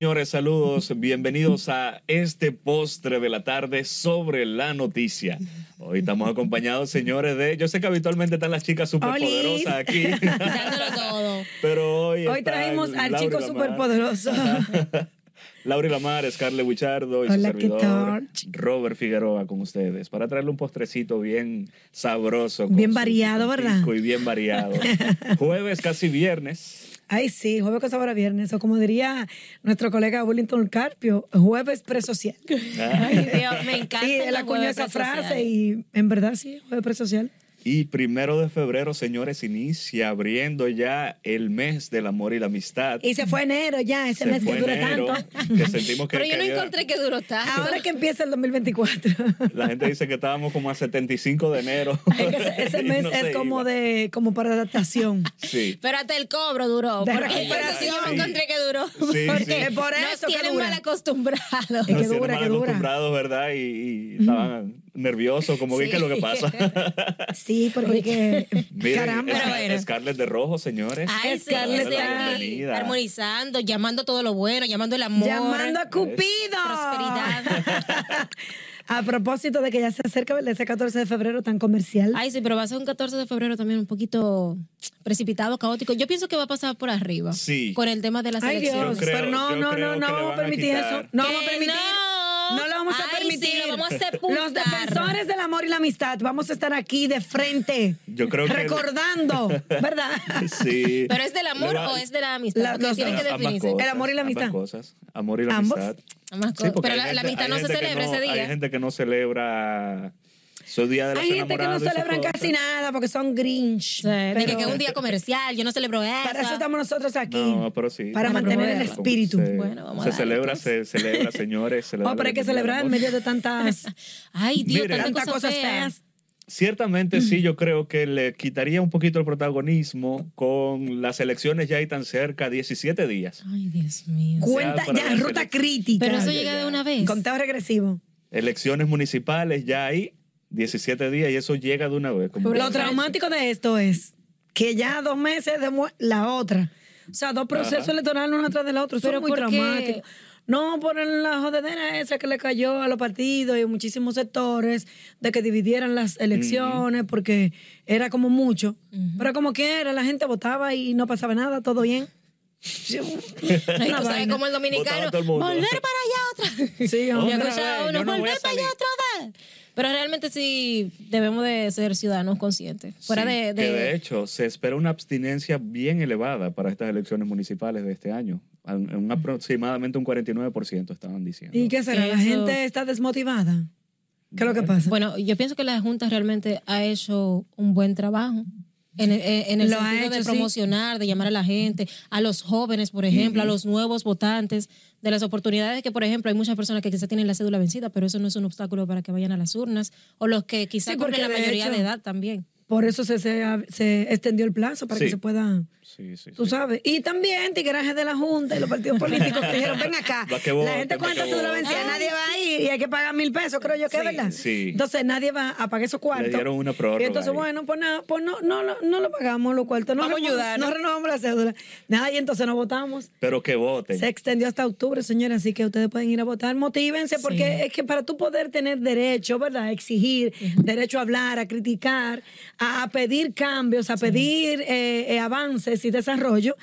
Señores, saludos, bienvenidos a este postre de la tarde sobre la noticia. Hoy estamos acompañados, señores, de. Yo sé que habitualmente están las chicas superpoderosas aquí. Dándolo todo. Pero hoy. Hoy el al chico Lamar. superpoderoso. Lauri Lamar, Scarlett Wichardo y su Hola, ¿qué servidor tal? Robert Figueroa con ustedes para traerle un postrecito bien sabroso. Bien su variado, ¿verdad? Y bien variado. Jueves, casi viernes. Ay, sí, jueves con sabor a viernes. O como diría nuestro colega Wellington Carpio, jueves presocial. Ay, Dios, me encanta. Sí, él acuñó esa frase y en verdad sí, jueves presocial. Y primero de febrero, señores, inicia abriendo ya el mes del amor y la amistad. Y se fue enero ya, ese Se mes que enero, tanto. que sentimos que, Pero yo no encontré que duró tanto. Ahora que empieza el 2024. La gente dice que estábamos como a 75 de enero. Que ese, ese Y mes no es como iba. de como para adaptación. Sí. Pero hasta el cobro duró. De Porque eso sí yo me encontré que duró. Sí, porque sí. Por nos eso que tienen dura. mal acostumbrados. Es que Nos tienen dura, mal que dura. acostumbrados, ¿verdad? Y, y estaban nerviosos, como que Sí. qué es lo que pasa. Sí, porque que, Miren, caramba. Bueno. Scarlett de rojo, señores. Ay, sí, Scarlett aquí Bienvenida. armonizando, llamando todo lo bueno, llamando el amor. Llamando a Cupido. Prosperidad. a propósito de que ya se acerca ese 14 de febrero tan comercial. Ay, sí, pero va a ser un 14 de febrero también un poquito precipitado, caótico. Yo pienso que va a pasar por arriba. Sí. Con el tema de las Ay, elecciones. Dios, creo- pero no, no, no, que no vamos a permitir eso. No Que vamos a permitir. No. No lo vamos a Ay, permitir. sí, lo vamos a sepultar. Los defensores del amor y la amistad vamos a estar aquí de frente. Yo creo que- Recordando, ¿verdad? Sí. ¿Pero es del amor o es de la amistad? La- los tiene dos. que definirse. cosas, El amor y la amistad. cosas. Amor y la ¿Ambos? amistad. Ambas Sí, pero la, amistad no se celebra ese día. Hay gente que no celebra su día de los Hay gente que no celebran cosas. casi nada porque son grinch. Sí, de que, Pero que es un día comercial, yo no celebro eso. Para eso estamos nosotros aquí. No, pero sí. Para mantener el espíritu. Se, Bueno, vamos se a celebra, se celebra, señores. se le da Oh, pero hay que celebrar en medio de tantas, Ay, Dios, Miren. tantas tantas cosas cosas feas. Ciertamente sí, yo creo que le quitaría un poquito el protagonismo con las elecciones ya ahí tan cerca, 17 días. Ay, Dios mío. Cuenta, ya, ruta crítica. Pero eso ya, llega ya. de una vez. Conteo regresivo. Elecciones municipales ya ahí, 17 días, y eso llega de una vez. como Lo traumático de esto es que ya dos meses de la otra. O sea, dos procesos Ajá. electorales uno atrás del otro. Eso es muy traumático. No, por la jodedera esa que le cayó a los partidos y a muchísimos sectores de que dividieran las elecciones porque era como mucho. Pero como quiera, la gente votaba y no pasaba nada, todo bien. Ay, tú sabes como el dominicano. Volver para allá otra vez. Sí, Yo hombre. escuchaba a vez, uno, yo no volver para allá salir". otra vez. Pero realmente sí debemos de ser ciudadanos conscientes. Fuera Sí, de, que de- de hecho se espera una abstinencia bien elevada para estas elecciones municipales de este año. Un aproximadamente un 49% estaban diciendo. ¿Y qué será? ¿La eso- gente está desmotivada? ¿Qué es lo que pasa? Bueno, yo pienso que la Junta realmente ha hecho un buen trabajo. En, en- en el Lo sentido de sí. promocionar, de llamar a la gente, a los jóvenes, por ejemplo, a los nuevos votantes, de las oportunidades que, por ejemplo, hay muchas personas que quizás tienen la cédula vencida, pero eso no es un obstáculo para que vayan a las urnas, o los que quizás Sí, porque la de mayoría hecho- de edad también. Por eso se, se, se extendió el plazo para Sí. que se pueda, Sí, sí, tú sí. sabes. Y también tigueraje de la Junta y los partidos políticos que dijeron, ven acá, Va que la gente cuenta su vencida, nadie va ahí y hay que pagar mil pesos, creo yo que es verdad. Sí. Entonces nadie va a pagar esos cuartos. Le dieron una prórroga Y entonces, ahí. bueno, pues nada, pues no, no, lo- no lo pagamos los cuartos. No Vamos a ayudar, No ¿no? renovamos la cédula. Nada, y entonces no votamos. Pero que voten. Se extendió hasta octubre, señores, así que ustedes pueden ir a votar. Motívense, porque es que para tú poder tener derecho, ¿verdad? A exigir, derecho a hablar, a criticar, a, a pedir cambios, a pedir eh, eh, avances y desarrollo,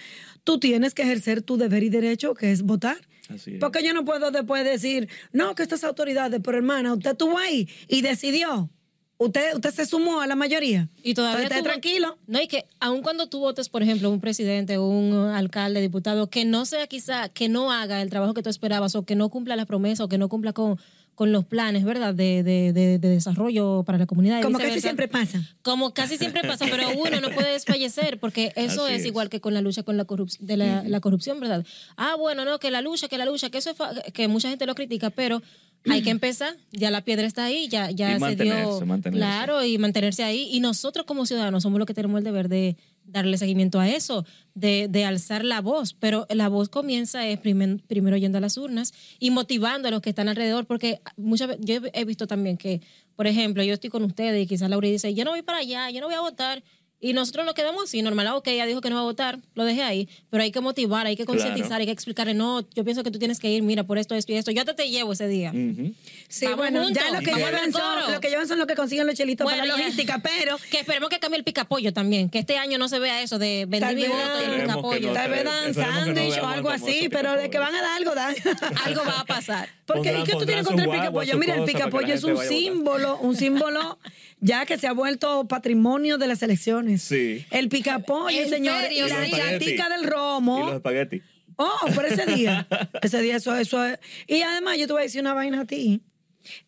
tú tienes que ejercer tu deber y derecho, que es votar. Así es. Porque yo no puedo después decir, no, que estas autoridades, pero hermana, usted estuvo ahí y decidió. Usted, usted se sumó a la mayoría. Y todavía Entonces, esté tú tranquilo. No, y que aun cuando tú votes, por ejemplo, un presidente un alcalde, diputado, que no sea quizá, que no haga el trabajo que tú esperabas o que no cumpla las promesas o que no cumpla con, con los planes, ¿verdad? De, de, de, de desarrollo para la comunidad. Como casi siempre pasa. Como casi siempre pasa, pero uno no puede desfallecer porque eso es, es. igual que con la lucha con la, corrup- de la, la corrupción, ¿verdad? Ah, bueno, no, que la lucha, que la lucha, que eso es fa- que mucha gente lo critica, pero hay que empezar, ya la piedra está ahí, ya, ya Y se dio. mantenerse. Claro, y mantenerse ahí. Y nosotros como ciudadanos somos los que tenemos el deber de darle seguimiento a eso, de, de alzar la voz. Pero la voz comienza es primero yendo a las urnas y motivando a los que están alrededor, porque muchas yo he visto también que, por ejemplo, yo estoy con ustedes y quizás Laura dice, yo no voy para allá, yo no voy a votar. Y nosotros nos quedamos así, normal, ah, ok, ella dijo que no va a votar, lo dejé ahí, pero hay que motivar, hay que concientizar, Claro. hay que explicarle, no, yo pienso que tú tienes que ir, mira, por esto, esto y esto, yo te, te llevo ese día. Ujú. Sí, Vamos bueno, ya lo que, llevan son, lo que llevan son lo que consiguen los chelitos para la logística, pero Que esperemos que cambie el picapollo también, que este año no se vea eso de vender mi voto y el picapollo. no tal vez dan no sándwich o algo así, pero de que van a dar algo, dan. Algo va a pasar. Porque, ¿y Pondrán- qué tú tienes contra el picapollo? Mira, el picapollo es un símbolo, un símbolo ya que se ha vuelto patrimonio de las elecciones. Sí. El picapollo, ¿En señor, serio? y Y la chatica del Y los romo. espaguetis. Oh, por ese día. ese día, eso, eso es. Y además, yo te voy a decir una vaina a ti.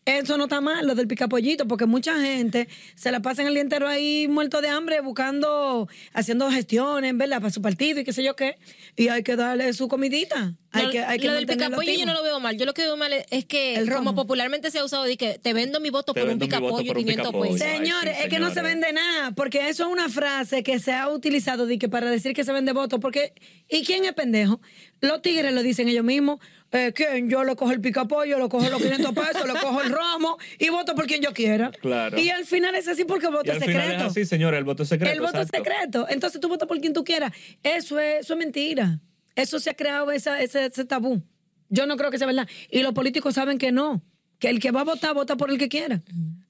Eso no está mal, lo del picapollito, porque mucha gente se la pasa en el día entero ahí muerto de hambre, buscando, haciendo gestiones, ¿verdad? Para su partido y qué sé yo qué. Y hay que darle su comidita. Hay Lo- que, hay que lo del picapollo yo no lo veo mal. Yo lo que veo mal es, que, como popularmente se ha usado, de que te vendo mi voto Te por un picapollo un 500 picapollo. pesos. Ay, Señores, sí, es que no se señores. vende nada, porque eso es una frase que se ha utilizado de que para decir que se vende voto, porque ¿y quién es pendejo? Los tigres lo dicen ellos mismos, eh, ¿quién? Yo le cojo el picapollo, lo cojo los 500 pesos, le cojo el romo y voto por quien yo quiera. Claro. Y al final es así porque el voto Y final secreto. es así, señora, el voto es secreto. el voto exacto. es secreto. Entonces tú votas por quien tú quieras. Eso es, eso es mentira. Eso se ha creado esa, ese, ese tabú. Yo no creo que sea verdad. Y los políticos saben que no. Que el que va a votar, vota por el que quiera.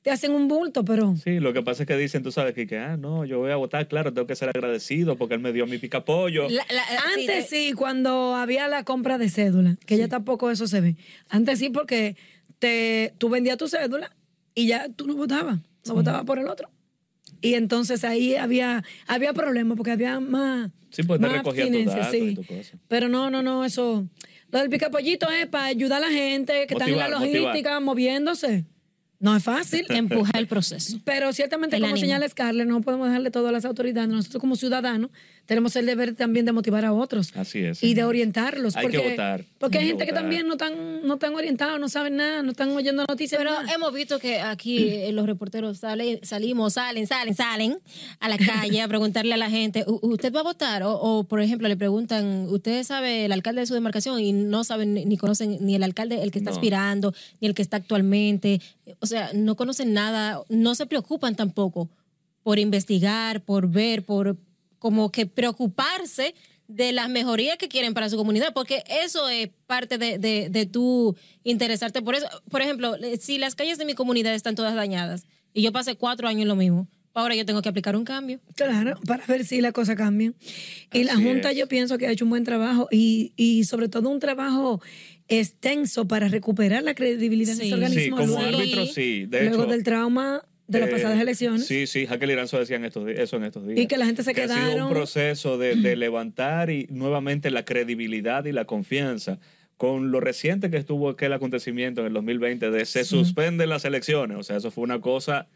Te hacen un bulto, pero... Sí, lo que pasa es que dicen, tú sabes, que, que, ah, no, yo voy a votar, claro, tengo que ser agradecido porque él me dio mi picapollo. La- la- sí, Antes de- sí, cuando había la compra de cédula, que ya tampoco eso se ve. Antes sí, porque te, tú vendías tu cédula y ya tú no votabas, no votabas por el otro. Y entonces ahí había, había problemas porque había más. Sí, pues te más abstinencia, sí. tu cosa. Pero no, no, no, eso. Lo del picapollito es para ayudar a la gente que están en la Motivar, motivar. logística, moviéndose. No es fácil. empuja el proceso. Pero ciertamente, El como ánimo. señala Scarlett, no podemos dejarle todo a las autoridades. Nosotros como ciudadanos tenemos el deber también de motivar a otros. Así es, Y de orientarlos. Hay porque, que votar, Porque hay gente que también no están, no están orientados, no saben nada, no están oyendo noticias. Pero nada. hemos visto que aquí eh, los reporteros salen, salimos, salen, salen, salen a la calle a preguntarle a la gente, "¿U- ¿usted va a votar? O, o, por ejemplo, le preguntan, ¿usted sabe el alcalde de su demarcación? Y no saben ni, ni conocen ni el alcalde, el que está No. aspirando, ni el que está actualmente. O sea, no conocen nada, no se preocupan tampoco por investigar, por ver, por como que preocuparse de las mejorías que quieren para su comunidad, porque eso es parte de, de, de tu interesarte por eso. Por ejemplo, si las calles de mi comunidad están todas dañadas y yo pasé cuatro años en lo mismo, ahora yo tengo que aplicar un cambio. Claro, para ver si las cosas cambian. Y la Así Junta es. yo pienso que ha hecho un buen trabajo y, y sobre todo un trabajo extenso para recuperar la credibilidad de Sí. ese Sí, organismo. como luego, árbitro, sí. De luego hecho, del trauma de las eh, pasadas elecciones. Sí, sí, Jaque Liranzo decían estos, eso en estos días. Y que la gente se que Ha sido quedaron- un proceso de, de levantar y nuevamente la credibilidad y la confianza. Con lo reciente que estuvo aquel acontecimiento en el 2020 de se suspenden las elecciones. O sea, eso fue una cosa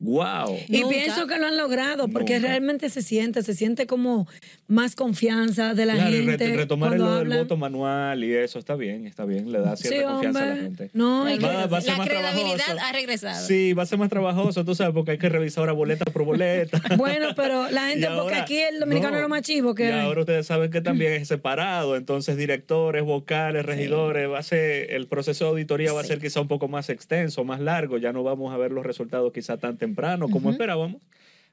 wow. Y Nunca. pienso que lo han logrado porque Nunca. realmente se siente, se siente como más confianza de la Claro, gente. re- retomar lo del hablan. voto manual y eso está bien, está bien, le da cierta Sí, confianza a la gente. No, y Va- que- va a ser La más credibilidad trabajoso. ha regresado. Sí, va a ser más trabajoso, tú sabes, porque hay que revisar ahora boleta por boleta. Bueno, pero la gente, porque aquí el dominicano es lo más chivo que Y ahora ustedes saben que también es separado, entonces directores, vocales, regidores, va a ser, el proceso de auditoría va a ser quizá un poco más extenso, más largo, ya no vamos a ver los resultados quizá tan temprano como esperábamos,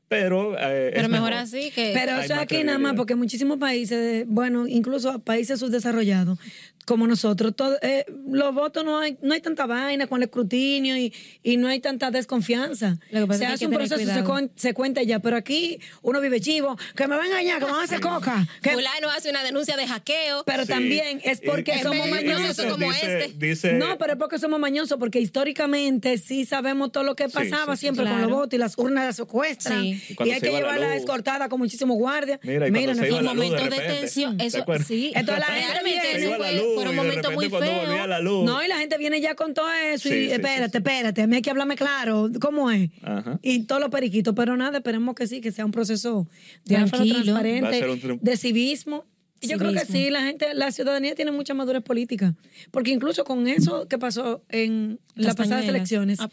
pero... eh, Pero es mejor así que... Pero eso aquí nada más, porque muchísimos países, bueno, incluso países subdesarrollados, como nosotros, todo, eh, los votos no hay, no hay tanta vaina con el escrutinio y, y no hay tanta desconfianza. Lo que pasa se es que hay hace que un proceso, se, con- se cuenta ya, pero aquí uno vive chivo, que me van a engañar, que me van a hacer coca. que- Fulano hace una denuncia de hackeo. pero Sí. también es porque y- somos mañosos. dice- como dice- este. dice- No, pero es porque somos mañosos, porque históricamente sí sabemos todo lo que pasaba sí, sí. siempre con Claro. los votos y las urnas las secuestran. Sí. Y Y, hay se que llevarla escortada con muchísimos guardias. Mira, y se iba de momentos de, repente, tensión, ¿te eso sí. Entonces, la gente Fue- de momentos muy repente cuando volvía feos. la luz. No, y la gente viene ya con todo eso Sí, y sí, espérate, sí, sí. espérate, a mí hay que hablarme claro, ¿cómo es? Ajá. Y todos los periquitos, pero nada, esperemos que sí, que sea un proceso Tranquilo. Transparente, un de civismo. Y yo creo que sí, la gente, la ciudadanía tiene mucha madurez política, porque incluso con eso que pasó en las pasadas elecciones, Ah.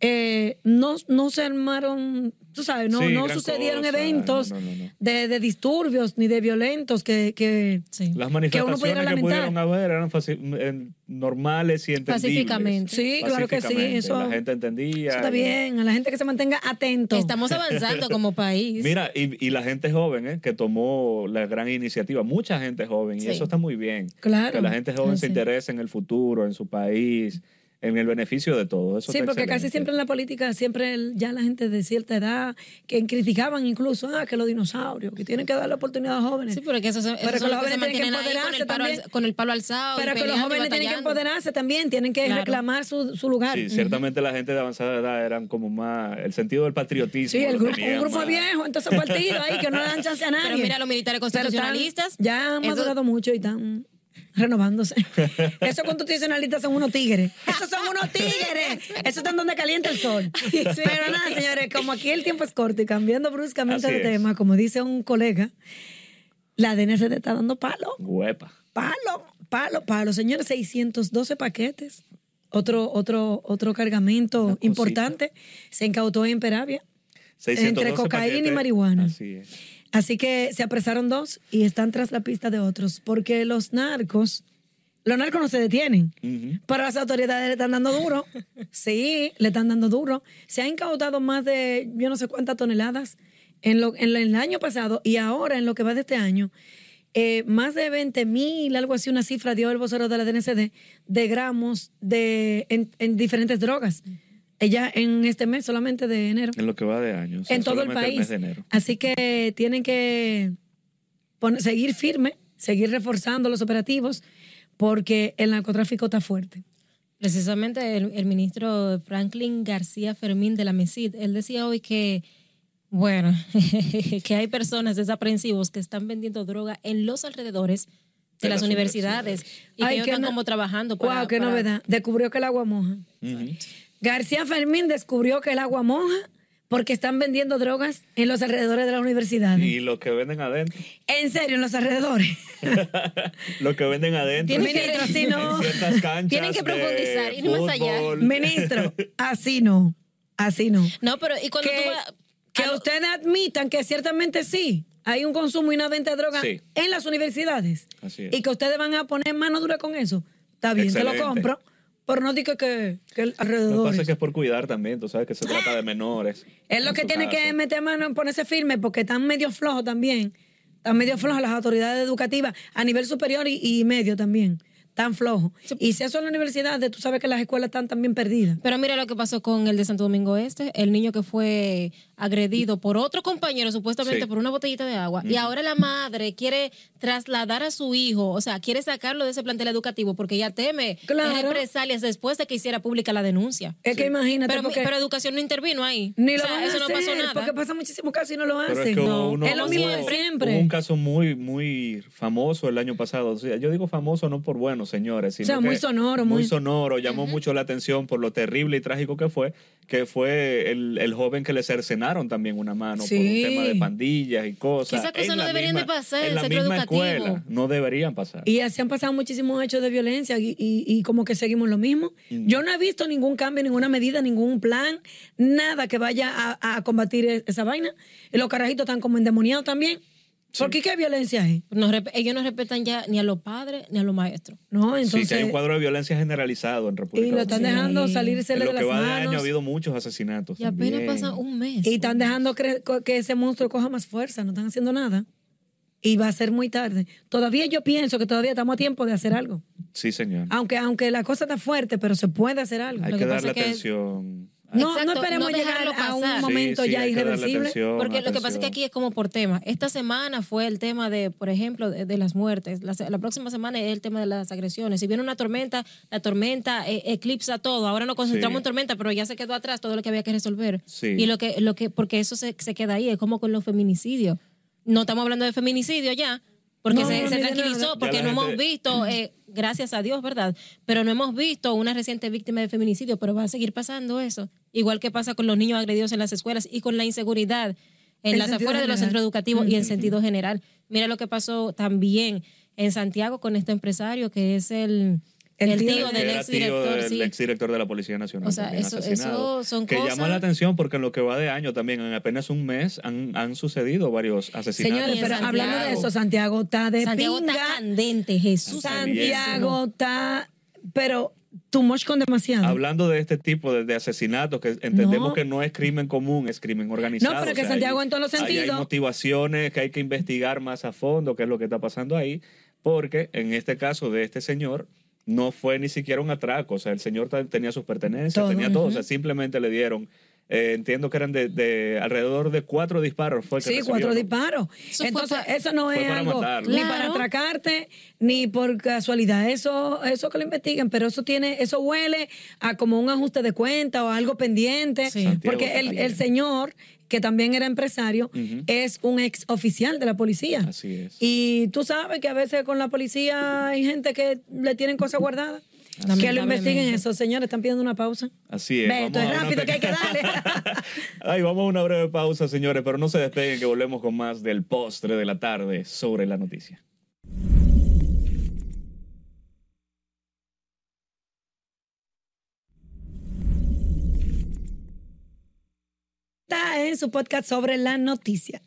Eh, no, no se armaron, tú sabes, no, Sí, no sucedieron cosa, eventos no, no, no, no. De, de disturbios ni de violentos que, que Sí. Las que uno pudiera manifestaciones que, pudieron haber eran eh, normales y entendibles. Pacíficamente. Sí, claro que sí, eso- La gente entendía. Eso está y- bien, a la gente que se mantenga atento. Estamos avanzando como país. Mira, y, y la gente joven, ¿eh? que tomó la gran iniciativa, mucha gente joven, Sí. y eso está muy bien. Claro. Que la gente joven Sí. se interese en el futuro, en su país, en el beneficio de todo. Eso Sí, porque casi siempre en la política, siempre el- ya la gente de cierta edad, que criticaban incluso, ah, que los dinosaurios, que tienen que darle oportunidad a los jóvenes. Sí, porque eso, eso Pero que los que jóvenes tienen que con empoderarse el, palo, también. al- con el palo alzado. y Pero que los jóvenes tienen que empoderarse también, tienen que Claro. reclamar su, su lugar. Sí, ciertamente la gente de avanzada edad eran como más. El sentido del patriotismo. Sí, el grupo, un grupo más. viejo, entonces partido ahí que no le dan chance a nadie. Pero mira, los militares Pero están- constitucionalistas. ya han eso- madurado mucho y están renovándose. Esos constitucionalistas son unos tigres. Esos son unos tigres. Esos están donde calienta el sol. Pero nada, señores, como aquí el tiempo es corto y cambiando bruscamente Así de es. tema, como dice un colega, la DNC te está dando palo. Huepa. Palo, palo, palo. Señores, 612 paquetes. Otro, otro, otro cargamento importante. Se incautó en Peravia. 612 Entre cocaína y marihuana. Así es. Así que se apresaron dos y están tras la pista de otros, porque los narcos, los narcos no se detienen, pero las autoridades le están dando duro. Sí, le están dando duro. Se han incautado más de yo no sé cuántas toneladas en, lo, en, el año pasado y ahora en lo que va de este año. eh, más de 20 mil, algo así, una cifra dio el vocero de la DNCD, de gramos de, en, en diferentes drogas. Ella en este mes, solamente de enero En lo que va de años. o sea, en todo el país. mes de enero. Así que tienen que seguir firme, seguir reforzando los operativos, porque el narcotráfico está fuerte. Precisamente el, el ministro Franklin García Fermín de la MESID, él decía hoy que, bueno, que hay personas desaprensivos que están vendiendo droga en los alrededores de, De las, las universidades, y Ay, que ellos están no- como trabajando para... wow, qué para- novedad. Descubrió que el agua moja. García Fermín descubrió que el agua moja porque están vendiendo drogas en los alrededores de las universidades. Y lo que venden adentro. En serio, en los alrededores. lo que venden adentro. En si no- tienen que profundizar, ir más allá. Ministro, así no. Así no. No, pero y cuando que, tú vas... que a lo- ustedes admitan que ciertamente sí, hay un consumo y una venta de droga Sí. en las universidades. Así es. Y que ustedes van a poner mano dura con eso. Está bien, te lo compro. Pero no diga que, que el Lo que alrededor. pasa es que es por cuidar también, tú sabes que se trata de menores. Es lo que tiene que meter mano en ponerse firme porque están medio flojos también. Están medio flojos las autoridades educativas a nivel superior y, y medio también. Están flojos. Y si eso en la universidad, tú sabes que las escuelas están también perdidas. Pero mira lo que pasó con el de Santo Domingo Este, el niño que fue agredido por otro compañero, supuestamente Sí. por una botellita de agua, y ahora la madre quiere trasladar a su hijo, o sea, quiere sacarlo de ese plantel educativo porque ella teme Claro. represalias después de que hiciera pública la denuncia. Es que imagínate. Pero, porque pero educación no intervino ahí. ni O lo sea, van a eso no pasó nada. Porque pasa muchísimos casos y no lo hacen. Es que No. uno- Es lo mismo siempre. hubo un caso muy, muy famoso el año pasado. O sea, yo digo famoso no por bueno, señores. Sino sea, muy sonoro, Muy muy- sonoro. Llamó mucho la atención por lo terrible y trágico que fue, que fue el, el joven que le cercenaron también una mano por un Sí. tema de pandillas y cosas. Esas cosas no la deberían de pasar en la misma educativo. escuela. No deberían pasar. Y así han pasado muchísimos hechos de violencia y, y- y como que seguimos lo mismo. Mm. Yo no he visto ningún cambio, ninguna medida, ningún plan, nada que vaya a, a combatir e- esa vaina. Los carajitos están como endemoniados también. Porque ¿qué violencia? No rep- ellos no respetan ya ni a los padres ni a los maestros. No, sí, entonces... que hay un cuadro de violencia generalizado en República y lo están Dominicana. dejando Sí. salirse En de lo las que va de año ha manos. habido muchos asesinatos. Y apenas también. pasa un mes. Y están dejando que ese monstruo coja más fuerza, no están haciendo nada. Y va a ser muy tarde. Todavía yo pienso que todavía estamos a tiempo de hacer algo. Sí, señor. Aunque, aunque la cosa está fuerte, pero se puede hacer algo. Hay Lo que que darle pasa es que- atención. No, Exacto, no esperemos no llegar dejarlo a un momento Sí, sí, ya irreversible. atención, Porque lo que pasa es que aquí es como por tema. Esta semana fue el tema de, por ejemplo, de, de las muertes. La, próxima semana es el tema de las agresiones. Si viene una tormenta, la tormenta eh, eclipsa todo. Ahora nos concentramos Sí. en tormenta, pero ya se quedó atrás todo lo que había que resolver. Sí. Y lo que, lo que, porque eso se, se queda ahí, es como con los feminicidios. No estamos hablando de feminicidio ya, porque No, se, tranquilizó, porque no hemos visto, eh, gracias a Dios, ¿verdad? Pero no hemos visto una reciente víctima de feminicidio, pero va a seguir pasando eso. Igual que pasa con los niños agredidos en las escuelas y con la inseguridad en las afueras de los centros educativos y en sentido general. Mira lo que pasó también en Santiago con este empresario que es el El El tío tío de- del ex director, del sí. exdirector de la Policía Nacional. O sea, eso- eso son que cosas- llama la atención porque en lo que va de año también, en apenas un mes, han, han sucedido varios asesinatos. Señores, pero Santiago. hablando de eso, Santiago está de Santiago pinga. está candente, Jesús. Santiago está, pero too much con demasiado. Hablando de este tipo de, de asesinatos, que entendemos No. que no es crimen común, es crimen organizado. No, pero o que sea, Santiago hay- en todos los ahí Hay sentidos. motivaciones que hay que investigar más a fondo qué es lo que está pasando ahí, porque en este caso de este señor no fue ni siquiera un atraco, o sea, el señor tenía sus pertenencias, Todo, tenía todo, o sea, simplemente le dieron, eh, entiendo que eran de, de alrededor de cuatro disparos. Fue el que Sí, recibió, cuatro ¿no? disparos. Eso Entonces, eso no es algo matarlo. ni Claro. para atracarte, ni por casualidad. Eso, eso que lo investiguen, pero eso tiene, eso huele a como un ajuste de cuenta o algo pendiente. Sí. Porque el, el señor, que también era empresario, es un ex oficial de la policía. Así es. Y tú sabes que a veces con la policía hay gente que le tienen cosas guardadas. Que lo investiguen eso, señores, están pidiendo una pausa. Así es. Beto, vamos es una rápido que hay que darle. Ay, vamos a una breve pausa, señores, pero no se despeguen que volvemos con más del postre de la tarde sobre la noticia. Su podcast sobre la noticia.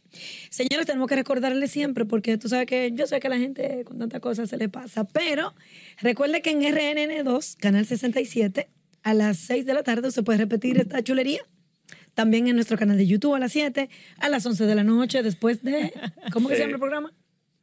Señores, tenemos que recordarles siempre, porque tú sabes que yo sé que la gente con tantas cosas se le pasa, pero recuerde que en RNN2, Canal 67, a las 6 de la tarde usted puede repetir esta chulería. También en nuestro canal de YouTube a las 7, a las 11 de la noche, después de... ¿Cómo que se llama el programa?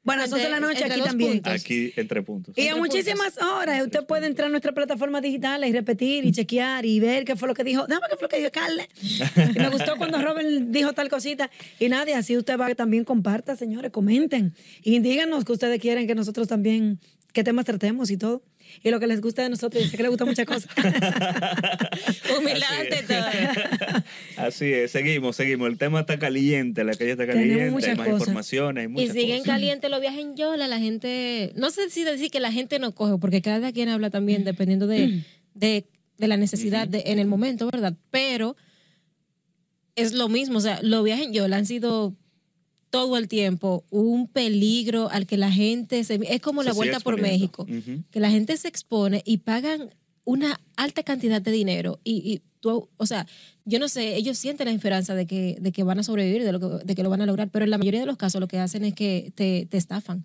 Bueno, a las 11 de la noche Entre aquí también. puntos. Aquí, entre puntos. Y a Entre muchísimas horas usted puede entrar a nuestra plataforma digital y repetir y chequear y ver qué fue lo que dijo. Dame qué fue lo que dijo Carle. Y me gustó cuando Robert dijo tal cosita. Y nadie, así usted va también comparta, señores, comenten. Y díganos que ustedes quieren que nosotros también, qué temas tratemos y todo. Y lo que les gusta de nosotros, dice que les gusta muchas cosas. Humildad Así ante todo. Así es, seguimos, seguimos. El tema está caliente, la calle está Tenemos caliente, muchas hay más cosas. informaciones, hay Y muchas siguen cosas. calientes los viajes en Yola, la gente, no sé si decir que la gente no coge, porque cada quien habla también dependiendo de, de, de la necesidad de, en el momento, ¿verdad? Pero es lo mismo, o sea, los viajes en Yola han sido todo el tiempo un peligro al que la gente se... Es como Se la vuelta por. México, que la gente se expone y pagan una alta cantidad de dinero y, y tú, o sea, yo no sé, ellos sienten la esperanza de que, de que van a sobrevivir, de, lo que, de que lo van a lograr, pero en la mayoría de los casos lo que hacen es que te, te estafan.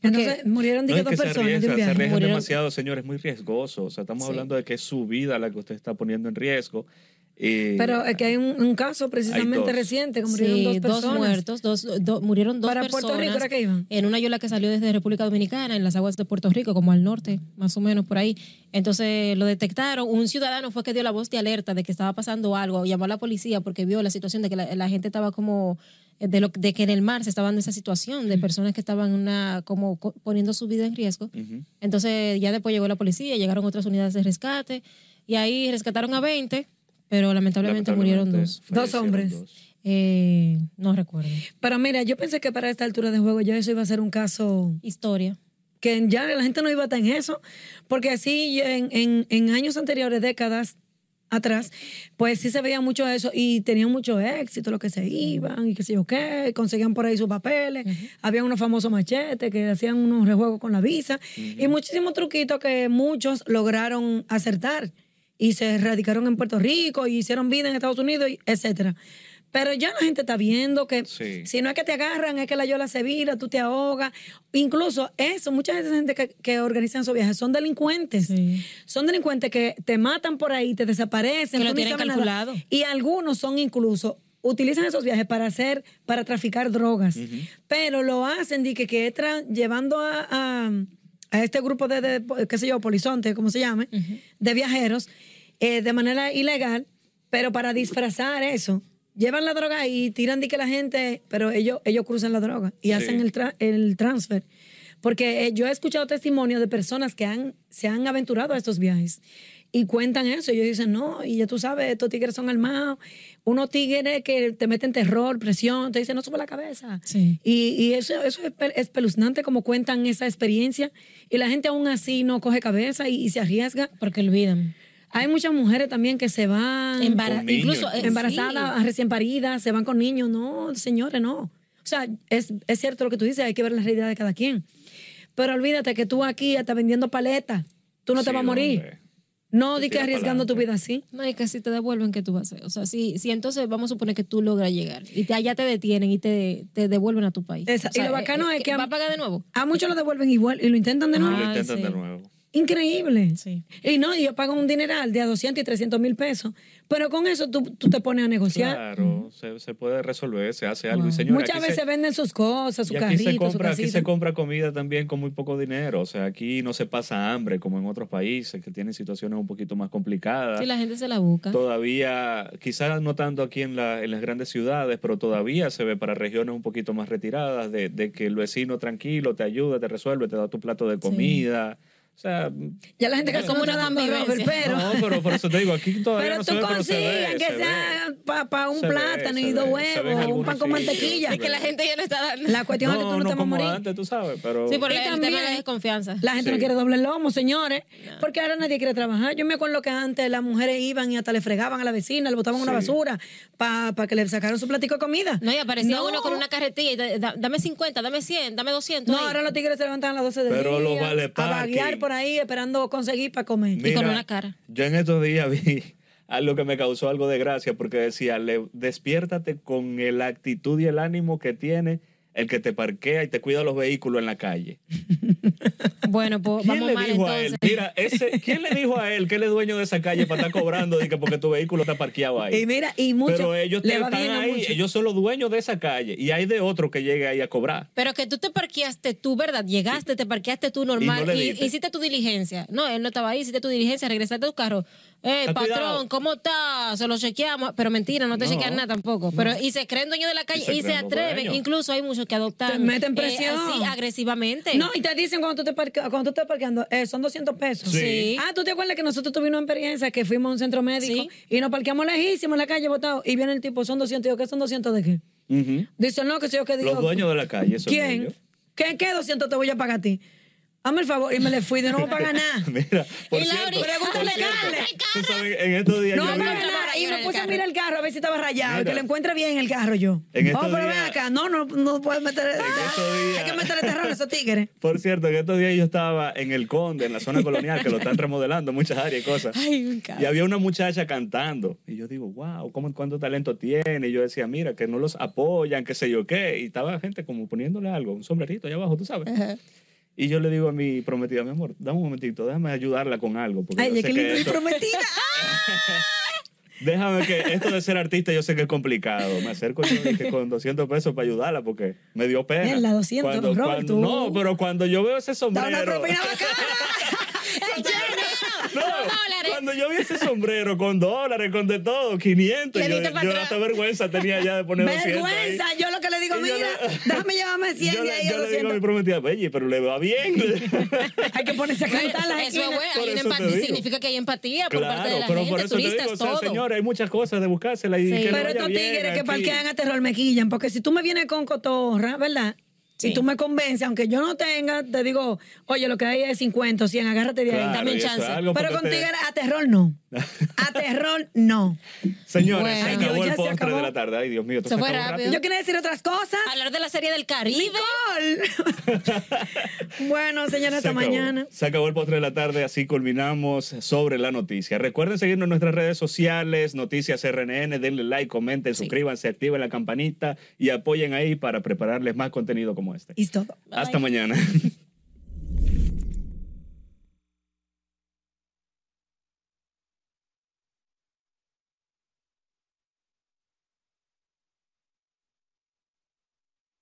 Entonces, murieron No, es dos que se personas de se viaje. arriesgan Murieron- demasiado, señores, es muy riesgoso. O sea, estamos Sí. hablando de que es su vida la que usted está poniendo en riesgo. Y Pero es que hay un, un caso precisamente dos. reciente que murieron dos personas. muertos, dos, do- murieron dos Para personas. Puerto Rico era que iban. En una yola que salió desde República Dominicana, en las aguas de Puerto Rico, como al norte, más o menos por ahí. Entonces lo detectaron. Un ciudadano fue que dio la voz de alerta de que estaba pasando algo, llamó a la policía porque vio la situación de que la, la gente estaba como eh, de, lo, de que en el mar se estaba dando esa situación de personas que estaban una, como co- poniendo su vida en riesgo. Entonces ya después llegó la policía, llegaron otras unidades de rescate y ahí rescataron a 20, pero lamentablemente, murieron dos. Dos hombres. dos. Eh, no recuerdo. Pero mira, yo pensé que para esta altura de juego ya eso iba a ser un caso Historia. que ya la gente no iba a estar en eso, porque así en, en, en años anteriores, décadas atrás, pues sí se veía mucho eso y tenían mucho éxito los que se iban y qué sé yo qué, conseguían por ahí sus papeles, había unos famosos machetes que hacían unos rejuegos con la visa y muchísimos truquitos que muchos lograron acertar y se radicaron en Puerto Rico y hicieron vida en Estados Unidos, etcétera. Pero ya la gente está viendo que Sí. si no es que te agarran, es que la yola se vira, tú te ahogas. Incluso eso, mucha de gente que, que organizan esos viajes son delincuentes. Sí. Son delincuentes que te matan por ahí, te desaparecen. Que lo tienen nada. calculado. Y algunos son incluso, utilizan esos viajes para hacer, para traficar drogas. Pero lo hacen, di que, que tra- llevando a, a, a este grupo de, de, qué sé yo, polizonte, como se llame, de viajeros, eh, de manera ilegal, pero para disfrazar eso. Llevan la droga y tiran de que la gente, pero ellos, ellos cruzan la droga y Sí. hacen el, tra- el transfer. Porque eh, yo he escuchado testimonios de personas que han, se han aventurado a estos viajes y cuentan eso. Ellos dicen, no, y ya tú sabes, estos tigres son armados. Unos tigres que te meten terror, presión, te dicen, no sube la cabeza. Sí. Y, y eso, eso es pe- espeluznante como cuentan esa experiencia. Y la gente aún así no coge cabeza y, y se arriesga. Porque olvidan. Hay muchas mujeres también que se van Embara- incluso eh, embarazadas, recién paridas, se van con niños. No, señores, no. O sea, es, es cierto lo que tú dices, hay que ver la realidad de cada quien. Pero olvídate que tú aquí estás vendiendo paletas tú no te vas a morir. hombre. No di que arriesgando tu vida así. No, y que si te devuelven, ¿qué tú vas a hacer? O sea, si, si entonces vamos a suponer que tú logras llegar y te, allá te detienen y te, te devuelven a tu país. Esa- O sea, y lo bacano es que ¿Va a pagar de nuevo? A muchos lo devuelven igual y lo intentan de nuevo. Lo Ay, intentan de nuevo. Increíble. Sí. Y no, y yo pago un dineral de a 200 y 300 mil pesos. Pero con eso tú, tú te pones a negociar. Claro, se, se puede resolver, se hace algo. Y señora, Muchas aquí se- veces venden sus cosas, su Y aquí se carrito, su compra, aquí se compra comida también con muy poco dinero. O sea, aquí no se pasa hambre como en otros países que tienen situaciones un poquito más complicadas. Si la gente se la busca. Todavía, quizás no tanto aquí en, la- en las grandes ciudades, pero todavía se ve para regiones un poquito más retiradas de, de que el vecino tranquilo te ayuda, te resuelve, te da tu plato de comida. O sea, Ya la gente que Es como una una Robert, pero... no, pero por eso te digo, aquí todavía Pero no se tú ve, pero se ve, consigues que se sea para un Se ve, plátano y dos huevos, un pan con mantequilla. Es que la gente ya le está dando. La cuestión es que tú no, te vas a morir. antes, tú sabes, pero... Sí, por Y el también- tema de la desconfianza. La gente Sí. no quiere doble lomo, señores, porque ahora nadie quiere trabajar. Yo me acuerdo que antes las mujeres iban y hasta le fregaban a la vecina, le botaban una basura para que le sacaran su platico de comida. No, y aparecía No. uno con una carretilla y da- da- dame 50, dame 100, dame 200. No, ahí. ahora los tigres se levantan a las 12 del Pero día los vale a por ahí esperando conseguir para comer. Y con una cara. Yo en estos días vi algo que me causó algo de gracia porque decía, le, despiértate con la actitud y el ánimo que tiene el que te parquea y te cuida los vehículos en la calle. Bueno, pues ¿Quién vamos le mal dijo a él? entonces. Mira, ese, ¿quién le dijo a él que él es dueño de esa calle para estar cobrando y que porque tu vehículo está parqueado ahí? Y mira, y mucho Pero ellos te están ahí, muchos. ellos son los dueños de esa calle y hay de otro que llegue ahí a cobrar. Pero que tú te parqueaste tú, ¿verdad? Llegaste, te parqueaste tú normal Y no y, hiciste tu diligencia. No, él no estaba ahí, hiciste tu diligencia, regresaste a tu carro. Eh, patrón, cuidado. ¿cómo está? Se lo chequeamos. Pero mentira, no te No, chequean nada tampoco. Pero Y se creen dueños de la calle Y se atreven. Incluso hay muchos que adoptan. Te meten eh, presión. así, agresivamente. No, y te dicen cuando tú te parque- cuando tú estás parqueando, eh, son 200 pesos. Sí. Sí. Ah, ¿tú te acuerdas que nosotros tuvimos una experiencia que fuimos a un centro médico Sí. y nos parqueamos lejísimo en la calle botado y viene el tipo, son 200. Y yo, ¿qué son 200 de qué? Ujú. Dice, no, que sé yo que digo. Los dueños de la calle son ¿Quién? ellos. ¿Qué, ¿Qué 200 te voy a pagar a ti? Hazme el favor. Y me le fui, de no voy a pagar nada. Mira, por Y cierto, Lauri, pregúntale por a cierto, sabes, en estos días No Para nada. Y me puse a mirar el carro a ver si estaba rayado y Mira. que lo encuentre bien el carro yo. En oh, pero ven acá. No, no, no puedes meter. estos días- Hay que meterle terror a esos tigres. Por cierto, en estos días yo estaba en el Conde, en la zona colonial, que lo están remodelando, muchas áreas y cosas. Ay, encanta. Y había una muchacha cantando. Y yo digo, wow, ¿cómo, ¿cuánto talento tiene? Y yo decía, mira, que no los apoyan, qué sé yo qué. Y estaba gente como poniéndole algo, un sombrerito allá abajo, tú sabes. Y yo le digo a mi prometida, mi amor, dame un momentito, déjame ayudarla con algo. Porque Ay, sé que lindo y esto- prometida. déjame que esto de ser artista yo sé que es complicado. Me acerco yo dije, con 200 pesos para ayudarla porque me dio pena. Mierda, 200, Cuando- Robert, cuando- tú. No, pero cuando yo veo ese Da sombrero... una propina bacana. No, dólares. cuando yo vi ese sombrero con dólares, con de todo, 500, Le yo, yo hasta vergüenza tenía ya de poner 200 ahí. Vergüenza. Yo que digo, mira, le- déjame llevarme 100 yo de le, ahí a yo le digo a mi 200. prometida, oye, pero le va bien. Hay que ponerse a cantar la Eso es bueno, hay una te empatía, significa que hay empatía por parte de claro, la pero gente, por eso te turistas, digo, o sea, todo. señores, hay muchas cosas de buscársela y Sí. que Pero estos tigres que parquean a terror me quillan, porque si tú me vienes con cotorra, ¿verdad? Si tú me convences, aunque yo no tenga, te digo, oye, lo que hay es 50 o 100, agárrate de ahí. Claro, Dame un chance. Pero con te- tigres a terror no. A terror no. Señores, Bueno. se Ay, acabó Dios, el postre acabó. de la tarde. Ay, Dios mío, Se se, fue rápido. rápido. Yo quería decir otras cosas. Hablar de la serie del Caribe. Bueno, señora, Se hasta acabó. mañana. Se acabó el postre de la tarde, así culminamos sobre la noticia. Recuerden seguirnos en nuestras redes sociales, Noticias RNN, denle like, comenten, Sí. suscríbanse, activen la campanita y apoyen ahí para prepararles más contenido como este. Y es todo. Hasta mañana.